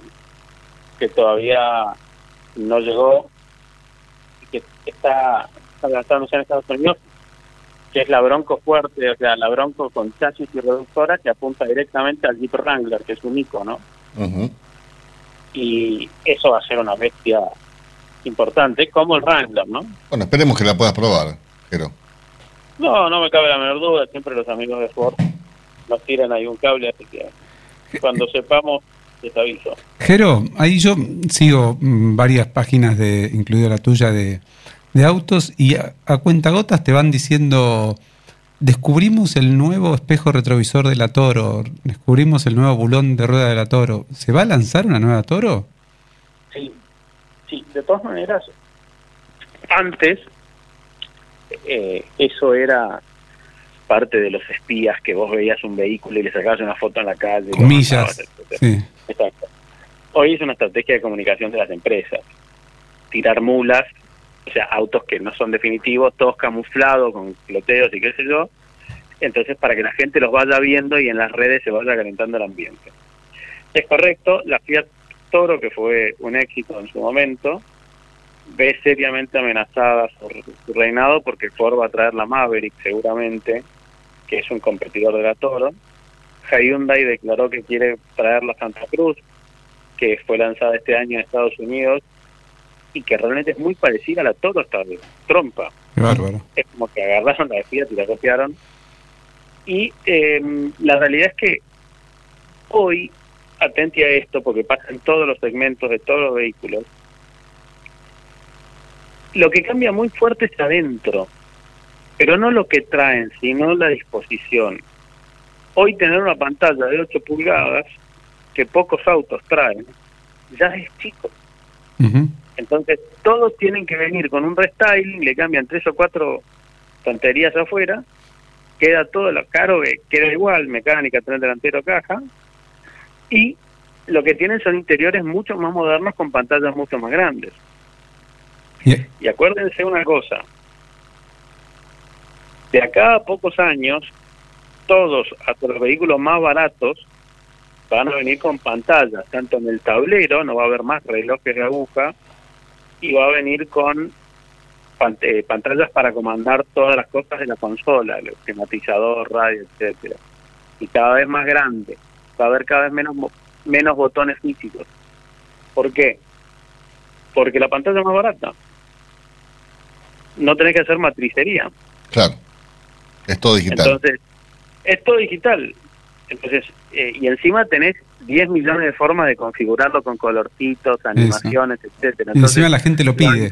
que todavía no llegó y que está, lanzándose en Estados Unidos, que es la Bronco fuerte, o sea, la Bronco con chasis y reductora que apunta directamente al Jeep Wrangler, que es un icono. Ujú. Y eso va a ser una bestia importante, como el Wrangler, ¿no? Bueno, esperemos que la puedas probar, pero No, no me cabe la menor duda, siempre los amigos de Ford nos tiran ahí un cable, así que cuando sepamos, les aviso. Jero, ahí yo sigo mm, varias páginas, de, incluida la tuya, de, de autos y a, a cuentagotas te van diciendo, descubrimos el nuevo espejo retrovisor de la Toro, descubrimos el nuevo bulón de rueda de la Toro. ¿Se va a lanzar una nueva Toro? Sí, sí, de todas maneras, antes eh, eso era parte de los espías que vos veías un vehículo y le sacabas una foto en la calle. Comillas. Sí. Exacto. Hoy es una estrategia de comunicación de las empresas. Tirar mulas, o sea, autos que no son definitivos, todos camuflados con floteos y qué sé yo. Entonces, para que la gente los vaya viendo y en las redes se vaya calentando el ambiente. Es correcto, la Fiat Toro, que fue un éxito en su momento, ve seriamente amenazada su, reinado porque Ford va a traer la Maverick seguramente, que es un competidor de la Toro. Hyundai declaró que quiere traer la Santa Cruz, que fue lanzada este año en Estados Unidos y que realmente es muy parecida a la Toro esta vez, trompa. Qué bárbaro. Es como que agarraron la de Fiat y la copiaron. Y eh, la realidad es que hoy, atenti a esto, porque pasa en todos los segmentos de todos los vehículos, lo que cambia muy fuerte es adentro, pero no lo que traen, sino la disposición. Hoy tener una pantalla de 8 pulgadas, que pocos autos traen, ya es chico. Ujú. Entonces, todos tienen que venir con un restyling, le cambian tres o cuatro tonterías afuera, queda todo lo caro, que queda igual, mecánica, tren delantero, caja, y lo que tienen son interiores mucho más modernos con pantallas mucho más grandes. Y- Y acuérdense una cosa, de acá a pocos años, todos, hasta los vehículos más baratos, van a venir con pantallas, tanto en el tablero, no va a haber más relojes de aguja, y va a venir con eh, pantallas para comandar todas las cosas de la consola, el climatizador, radio, etcétera Y cada vez más grande, va a haber cada vez menos menos botones físicos. ¿Por qué? Porque la pantalla es más barata. No tenés que hacer matricería. claro, es todo digital. Entonces, es todo digital. Entonces, eh, y encima tenés 10 millones de formas de configurarlo con colorcitos, animaciones, etcétera. Y encima la gente lo pide.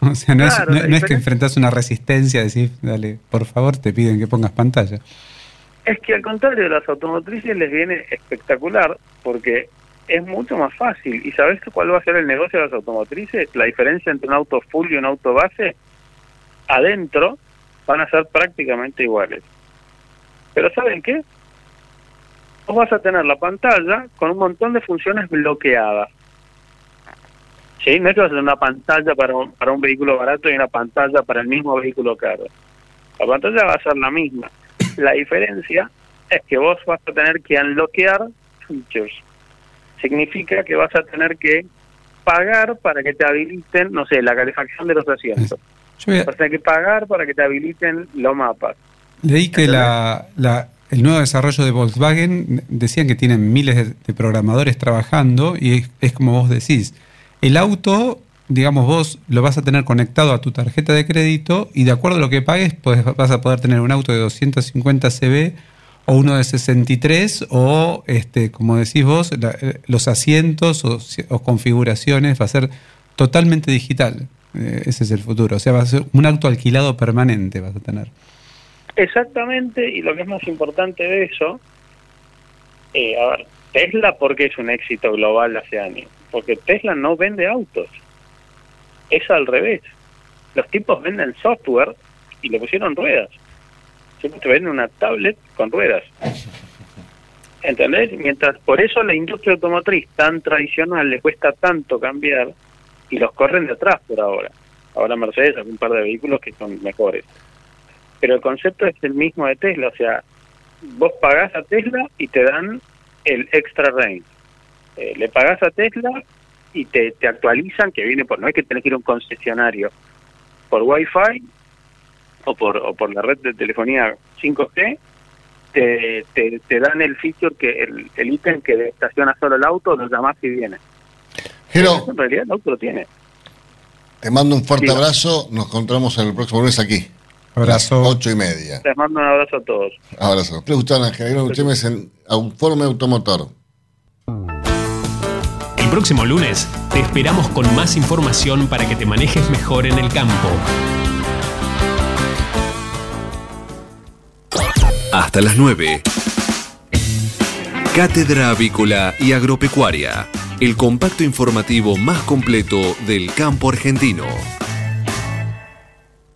O sea, no, Claro, es, no- es que enfrentás una resistencia, decís, dale, por favor, te piden que pongas pantalla. Es que al contrario de las automotrices les viene espectacular porque es mucho más fácil. ¿Y sabes cuál va a ser el negocio de las automotrices? La diferencia entre un auto full y un auto base, adentro van a ser prácticamente iguales. Pero ¿saben qué? Vos vas a tener la pantalla con un montón de funciones bloqueadas. ¿Sí? No es que vas a tener una pantalla para un, para un vehículo barato y una pantalla para el mismo vehículo caro. La pantalla va a ser la misma. La diferencia es que vos vas a tener que unlockear features. Significa que vas a tener que pagar para que te habiliten, no sé, la calefacción de los asientos. Yo voy a- Vas a tener que pagar para que te habiliten los mapas. leí que la, la- el nuevo desarrollo de Volkswagen decían que tienen miles de, programadores trabajando y es, como vos decís, el auto, digamos, vos lo vas a tener conectado a tu tarjeta de crédito y de acuerdo a lo que pagues, pues vas a poder tener un auto de 250 CB o uno de 63 o, este, como decís vos, la- los asientos o, si- o configuraciones va a ser totalmente digital. Eh, ese es el futuro. O sea, va a ser un auto alquilado permanente vas a tener. Exactamente, y lo que es más importante de eso, eh, a ver, Tesla, ¿por qué es un éxito global hace años? Porque Tesla no vende autos. Es al revés. Los tipos venden software y le pusieron ruedas. Siempre te venden una tablet con ruedas. ¿Entendés? Mientras por eso la industria automotriz tan tradicional le cuesta tanto cambiar y los corren de atrás por ahora. Ahora Mercedes un par de vehículos que son mejores pero el concepto es el mismo de Tesla, o sea, vos pagás a Tesla y te dan el extra range. Eh, le pagás a Tesla y te, te actualizan, que viene por, no es que tenés que ir a un concesionario, por Wi-Fi, o por, o por la red de telefonía 5G, te, te, te dan el feature que el, el ítem que estaciona solo el auto, lo llamás y viene. Eso en realidad el auto lo tiene. te mando un fuerte Sí. abrazo. Nos encontramos el próximo lunes aquí. Abrazo. Ocho y media. Les mando un abrazo a todos. Abrazo. Preguntan a Javier Uchemes en Auforme Automotor. El próximo lunes te esperamos con más información para que te manejes mejor en el campo. Hasta las 9. Cátedra Avícola y Agropecuaria, el compacto informativo más completo del campo argentino.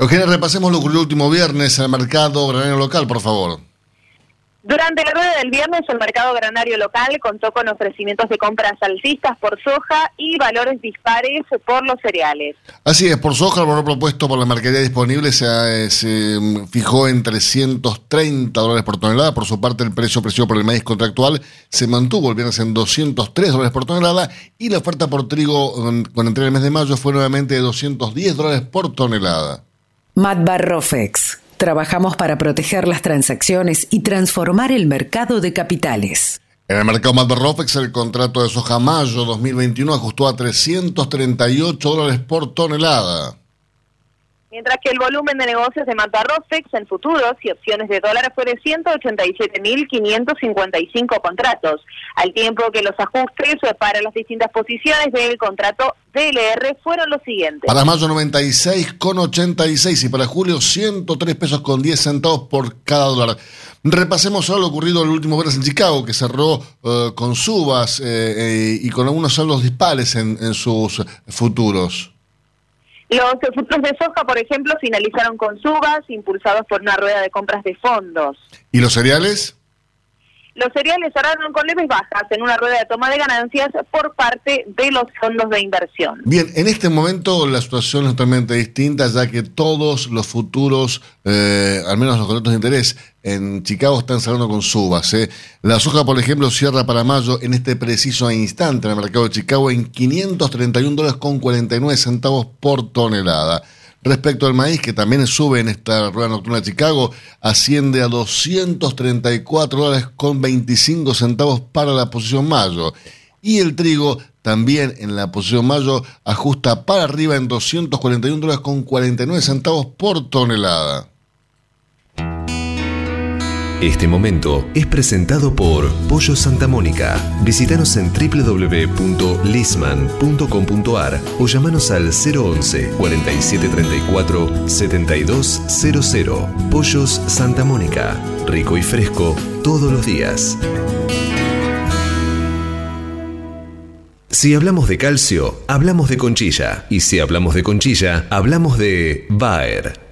Eugenia, repasemos lo que el último viernes en el mercado granario local, por favor. Durante la rueda del viernes, el mercado granario local contó con ofrecimientos de compras alcistas por soja y valores dispares por los cereales. Así es, por soja el valor propuesto por la mercadería disponible se, eh, se, mm, fijó en 330 dólares por tonelada. Por su parte, el precio ofrecido por el maíz contractual se mantuvo el viernes en 203 dólares por tonelada y la oferta por trigo con, con entrega el mes de mayo fue nuevamente de 210 dólares por tonelada. Matbar Rofex. Trabajamos para proteger las transacciones y transformar el mercado de capitales. En el mercado Matbar Rofex, el contrato de soja mayo 2021 ajustó a 338 dólares por tonelada. Mientras que el volumen de negocios de Matarrofex en futuros y opciones de dólar fue de 187.555 contratos, al tiempo que los ajustes para las distintas posiciones del contrato DLR fueron los siguientes. Para mayo 96,86 y para julio 103 pesos con 10 centavos por cada dólar. Repasemos ahora lo ocurrido el último viernes en Chicago, que cerró eh, con subas eh, eh, y con algunos saldos dispares en, en sus futuros. Los futuros de soja, por ejemplo, finalizaron con subas impulsados por una rueda de compras de fondos. ¿Y los cereales? Los cereales cerraron con leves bajas en una rueda de toma de ganancias por parte de los fondos de inversión. Bien, en este momento la situación es totalmente distinta, ya que todos los futuros, eh, al menos los contratos de interés, en Chicago están cerrando con subas. ¿eh? La soja, por ejemplo, cierra para mayo en este preciso instante en el mercado de Chicago en 531 dólares con 49 centavos por tonelada. Respecto al maíz, que también sube en esta rueda nocturna de Chicago, asciende a 234 dólares con 25 centavos para la posición mayo. Y el trigo también en la posición mayo ajusta para arriba en 241 dólares con 49 centavos por tonelada. Este momento es presentado por Pollo Santa Mónica. Visítanos en www.lisman.com.ar o llamanos al 011 4734 7200. Pollos Santa Mónica. Rico y fresco todos los días. Si hablamos de calcio, hablamos de conchilla. Y si hablamos de conchilla, hablamos de Bayer.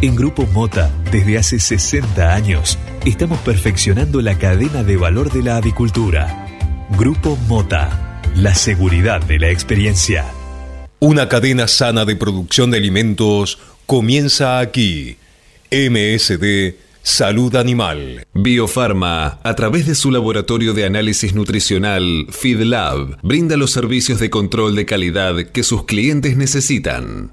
En Grupo Mota, desde hace 60 años, estamos perfeccionando la cadena de valor de la avicultura. Grupo Mota, la seguridad de la experiencia. Una cadena sana de producción de alimentos comienza aquí. MSD Salud Animal. Biofarma, a través de su laboratorio de análisis nutricional, FeedLab, brinda los servicios de control de calidad que sus clientes necesitan.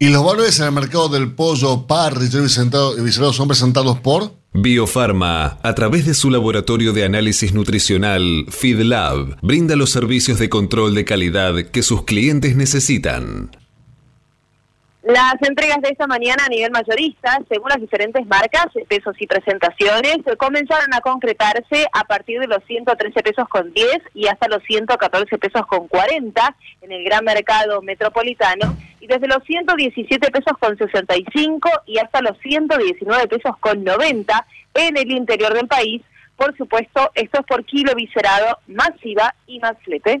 Y los valores en el mercado del pollo parrillero y viscerado son presentados por Biofarma, a través de su laboratorio de análisis nutricional, FeedLab, brinda los servicios de control de calidad que sus clientes necesitan. Las entregas de esta mañana a nivel mayorista, según las diferentes marcas, pesos y presentaciones, comenzaron a concretarse a partir de los 113 pesos con 10 y hasta los 114 pesos con 40 en el gran mercado metropolitano y desde los 117 pesos con 65 y hasta los 119 pesos con 90 en el interior del país. Por supuesto, esto es por kilo viscerado, masiva y más flete.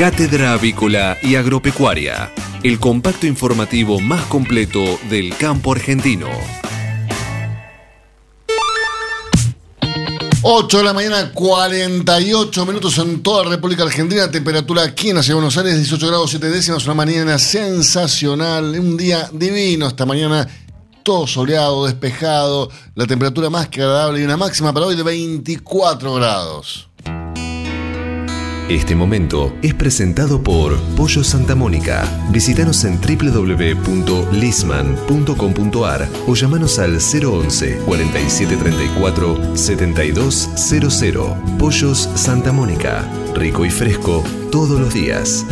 Cátedra Avícola y Agropecuaria, el compacto informativo más completo del campo argentino. 8 de la mañana, 48 minutos en toda la República Argentina. Temperatura aquí en de Buenos Aires, 18 grados 7 décimas. Una mañana sensacional, un día divino esta mañana. Todo soleado, despejado, la temperatura más que agradable y una máxima para hoy de 24 grados. Este momento es presentado por Pollo Santa Mónica. Visítanos en www.lisman.com.ar o llamanos al 011 4734 7200. Pollos Santa Mónica. Rico y fresco todos los días.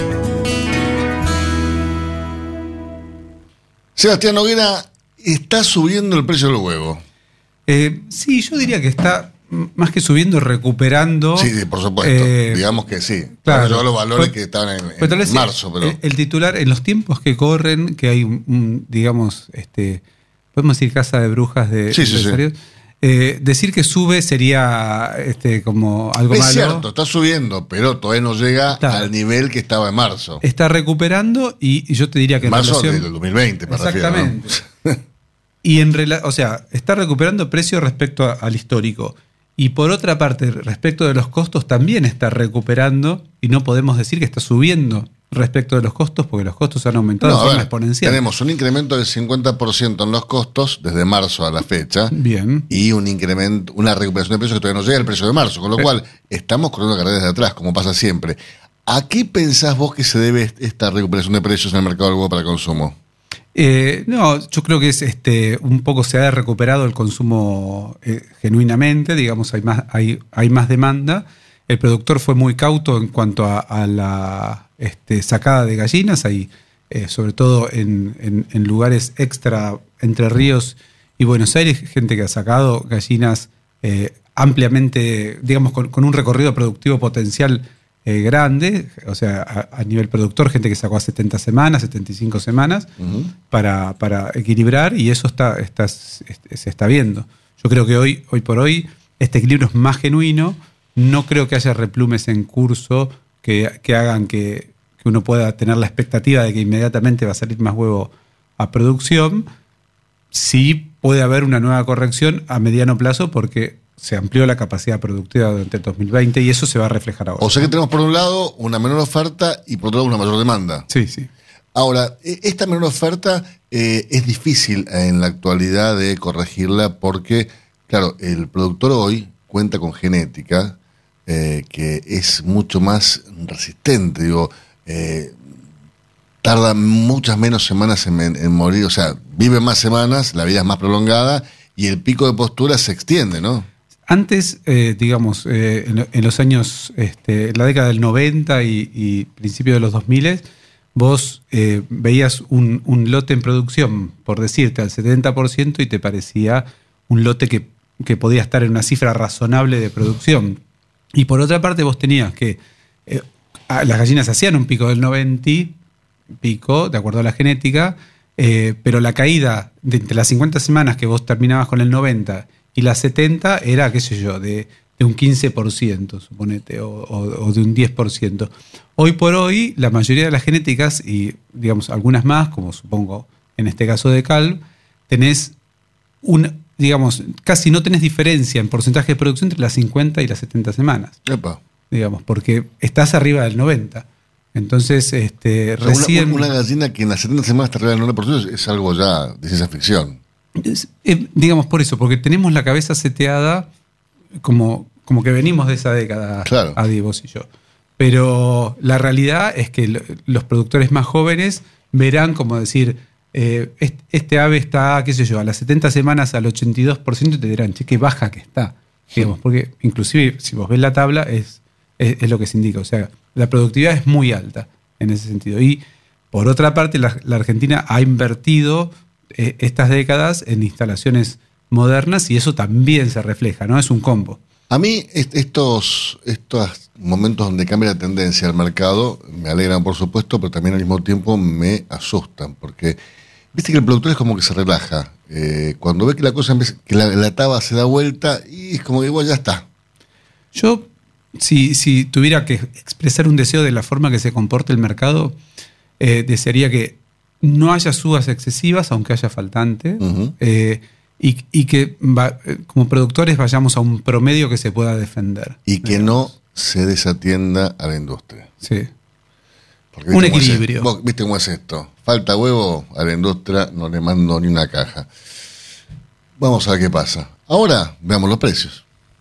Sebastián Noguera, está subiendo el precio del huevo. Eh, sí, yo diría que está más que subiendo, recuperando. Sí, sí, por supuesto. Eh, Digamos que sí. claro. Yo los valores Pues- que estaban en, tal en marzo, pero. el, el titular, en los tiempos que corren, que hay un, digamos, este, podemos decir casa de brujas de Sí, sí, sí. empresarios, eh, decir que sube sería este, como algo es malo. cierto, está subiendo, pero todavía no llega al nivel que estaba en marzo. Está recuperando y, yo te diría que en marzo relación- del 2020, me refiero, ¿no? Exactamente. <laughs> Y en o sea, está recuperando precio respecto a- al histórico. Y por otra parte, respecto de los costos, también está recuperando, y no podemos decir que está subiendo respecto de los costos, porque los costos han aumentado No, de forma ver, exponencial. tenemos un incremento del 50% en los costos desde marzo a la fecha. Bien. Y un incremento, una recuperación de precios que todavía no llega al precio de marzo. Con lo cual, estamos corriendo la carrera desde atrás, como pasa siempre. ¿A qué pensás vos que se debe est- esta recuperación de precios en el mercado del huevo para consumo? Eh, no, yo creo que es este un poco se ha recuperado el consumo eh, genuinamente, digamos, hay más, hay, hay más demanda. El productor fue muy cauto en cuanto a, la este, sacada de gallinas, hay eh, sobre todo en, en- lugares extra entre Ríos y Buenos Aires, gente que ha sacado gallinas eh, ampliamente, digamos, con un recorrido productivo potencial eh, grande, o sea, a, a nivel productor, gente que sacó a 70 semanas, 75 semanas, para, para equilibrar y eso está, está, se está viendo. Yo creo que hoy, hoy por hoy este equilibrio es más genuino, no creo que haya replumes en curso que, que hagan que, que uno pueda tener la expectativa de que inmediatamente va a salir más huevo a producción. Sí puede haber una nueva corrección a mediano plazo porque se amplió la capacidad productiva durante el 2020 y eso se va a reflejar ahora. O sea que tenemos por un lado una menor oferta y por otro lado una mayor demanda. Sí, sí. Ahora, e- esta menor oferta eh, es difícil en la actualidad de corregirla porque, claro, el productor hoy cuenta con genética eh, que es mucho más resistente, digo, eh, tarda muchas menos semanas en, en- en morir, o sea, vive más semanas, la vida es más prolongada y el pico de postura se extiende, ¿no? Antes, eh, digamos, eh, en, lo- en los años, este, en la década del 90 y, y principio de los 2000, vos eh, veías un, lote en producción, por decirte, al 70% y te parecía un lote que, podía estar en una cifra razonable de producción. Y por otra parte, vos tenías que las gallinas hacían un pico del 90, y pico, de acuerdo a la genética, pero la caída de entre las 50 semanas que vos terminabas con el 90 y las 70 era, qué sé yo, de, de un 15%, suponete, o, o- o de un 10%. Hoy por hoy, la mayoría de las genéticas, y digamos algunas más, como supongo en este caso de Calv, tenés un, digamos, casi no tenés diferencia en porcentaje de producción entre las 50 y las 70 semanas. Epa. Digamos, porque estás arriba del 90. Entonces, este, O sea, una- recién. una, gallina que en las 70 semanas está arriba del 9% es algo ya de ciencia ficción. Es- eh, digamos por eso, porque tenemos la cabeza seteada como, como que venimos de esa década, Claro. Adi, vos y yo. Pero la realidad es que lo- los productores más jóvenes verán como decir, eh, est- este ave está, qué sé yo, a las 70 semanas al 82% y te dirán, che, qué baja que está. Digamos, porque inclusive si vos ves la tabla es, es, es lo que se indica. O sea, la productividad es muy alta en ese sentido. Y por otra parte, la, la Argentina ha invertido eh, estas décadas en instalaciones modernas y eso también se refleja, ¿no? Es un combo. A mí est- estos, estos momentos donde cambia la tendencia del mercado me alegran, por supuesto, pero también al mismo tiempo me asustan, porque viste que el productor es como que se relaja. Eh, cuando ve que la cosa empieza- que la, la taba se da vuelta y es como que bueno, ya está. Yo, si, si tuviera que expresar un deseo de la forma que se comporte el mercado, eh, desearía que no haya subas excesivas, aunque haya faltante, eh, y, y que va- eh, como productores vayamos a un promedio que se pueda defender. Y que no se desatienda a la industria. Sí. Porque Un viste cómo es equilibrio. Vos viste cómo es esto. Falta huevo a la industria, no le mando ni una caja. Vamos a ver qué pasa. Ahora veamos los precios.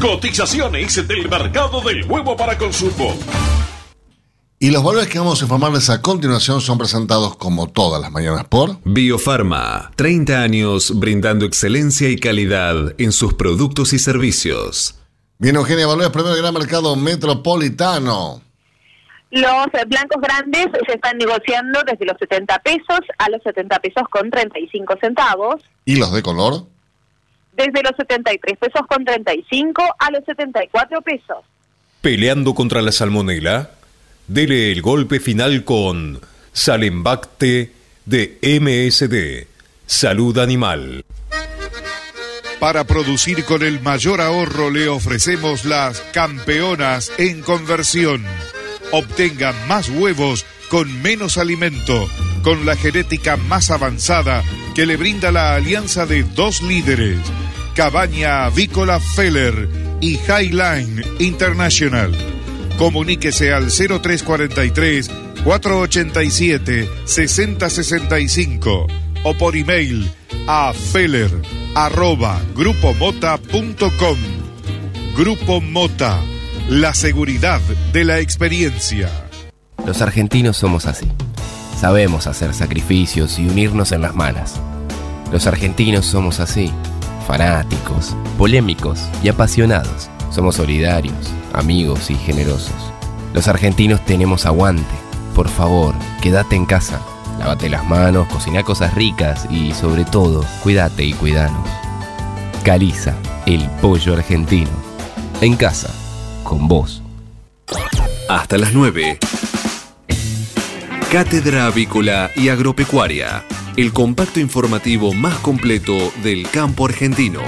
Cotizaciones del mercado del huevo para consumo. Y los valores que vamos a informarles a continuación son presentados como todas las mañanas por Biofarma, 30 años brindando excelencia y calidad en sus productos y servicios. Bien, Eugenia Valores, primero gran mercado metropolitano. Los blancos grandes se están negociando desde los 70 pesos a los 70 pesos con 35 centavos, ¿Y los de color? Desde los 73 pesos con 35 a los 74 pesos. Peleando contra la salmonela, dele el golpe final con Salembacte de MSD, Salud Animal. Para producir con el mayor ahorro le ofrecemos las campeonas en conversión. Obtenga más huevos con menos alimento, con la genética más avanzada que le brinda la alianza de dos líderes, Cabaña Avícola Feller y Highline International. Comuníquese al 0343 487 6065 o por email a feller arroba grupomota.com. Grupo Mota, la seguridad de la experiencia. Los argentinos somos así. Sabemos hacer sacrificios y unirnos en las malas. Los argentinos somos así. Fanáticos, polémicos y apasionados. Somos solidarios, amigos y generosos. Los argentinos tenemos aguante. Por favor, quédate en casa. Lávate las manos, cocina cosas ricas y sobre todo, cuídate y cuidanos. Caliza, el pollo argentino. En casa, con vos. Hasta las 9. Cátedra Avícola y Agropecuaria, el compacto informativo más completo del campo argentino.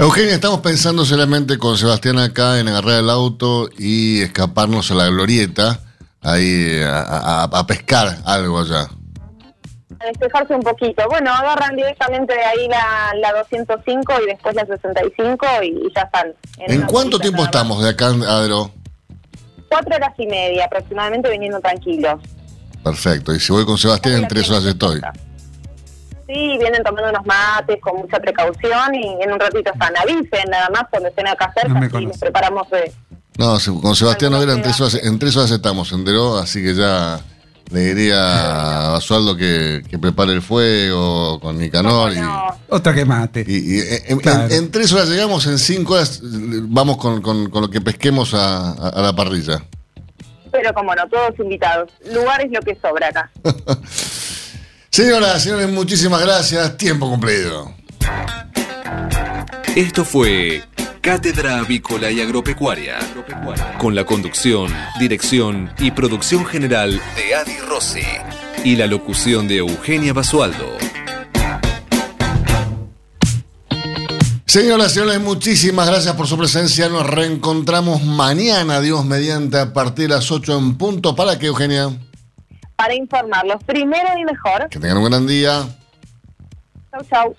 Eugenia, estamos pensando seriamente con Sebastián acá en agarrar el auto y escaparnos a la glorieta, ahí a, a- a pescar algo allá. A despejarse un poquito. Bueno, agarran directamente de ahí la, la 205 y después la 65 y, y ya están. ¿En una cuánto tiempo estamos de acá, Adro? Cuatro horas y media aproximadamente viniendo tranquilos. Perfecto, y si voy con Sebastián en tres horas estoy. Sí, vienen tomando unos mates con mucha precaución y en un ratito están. Avisen nada más cuando estén acá cerca y nos preparamos de... No, con Sebastián no era en tres horas, en tres horas estamos, enteró, así que ya le diría a Basualdo que, que prepare el fuego con Nicanor y, Otra que mate. y- y en, Claro. en- en tres horas llegamos, en cinco horas eh, vamos con, con- con lo que pesquemos a, a- a la parrilla. Pero como no, todos invitados. Lugar es lo que sobra acá. <laughs> Señoras, señores, muchísimas gracias. Tiempo cumplido. Esto fue Cátedra Avícola y Agropecuaria, con la conducción, dirección y producción general de Adi Rossi y la locución de Eugenia Basualdo. Señoras, señores, muchísimas gracias por su presencia. Nos reencontramos mañana, Dios mediante, a partir de las 8 en punto. ¿Para qué, Eugenia? Para informarlos primero y mejor. Que tengan un gran día. Chau, chau.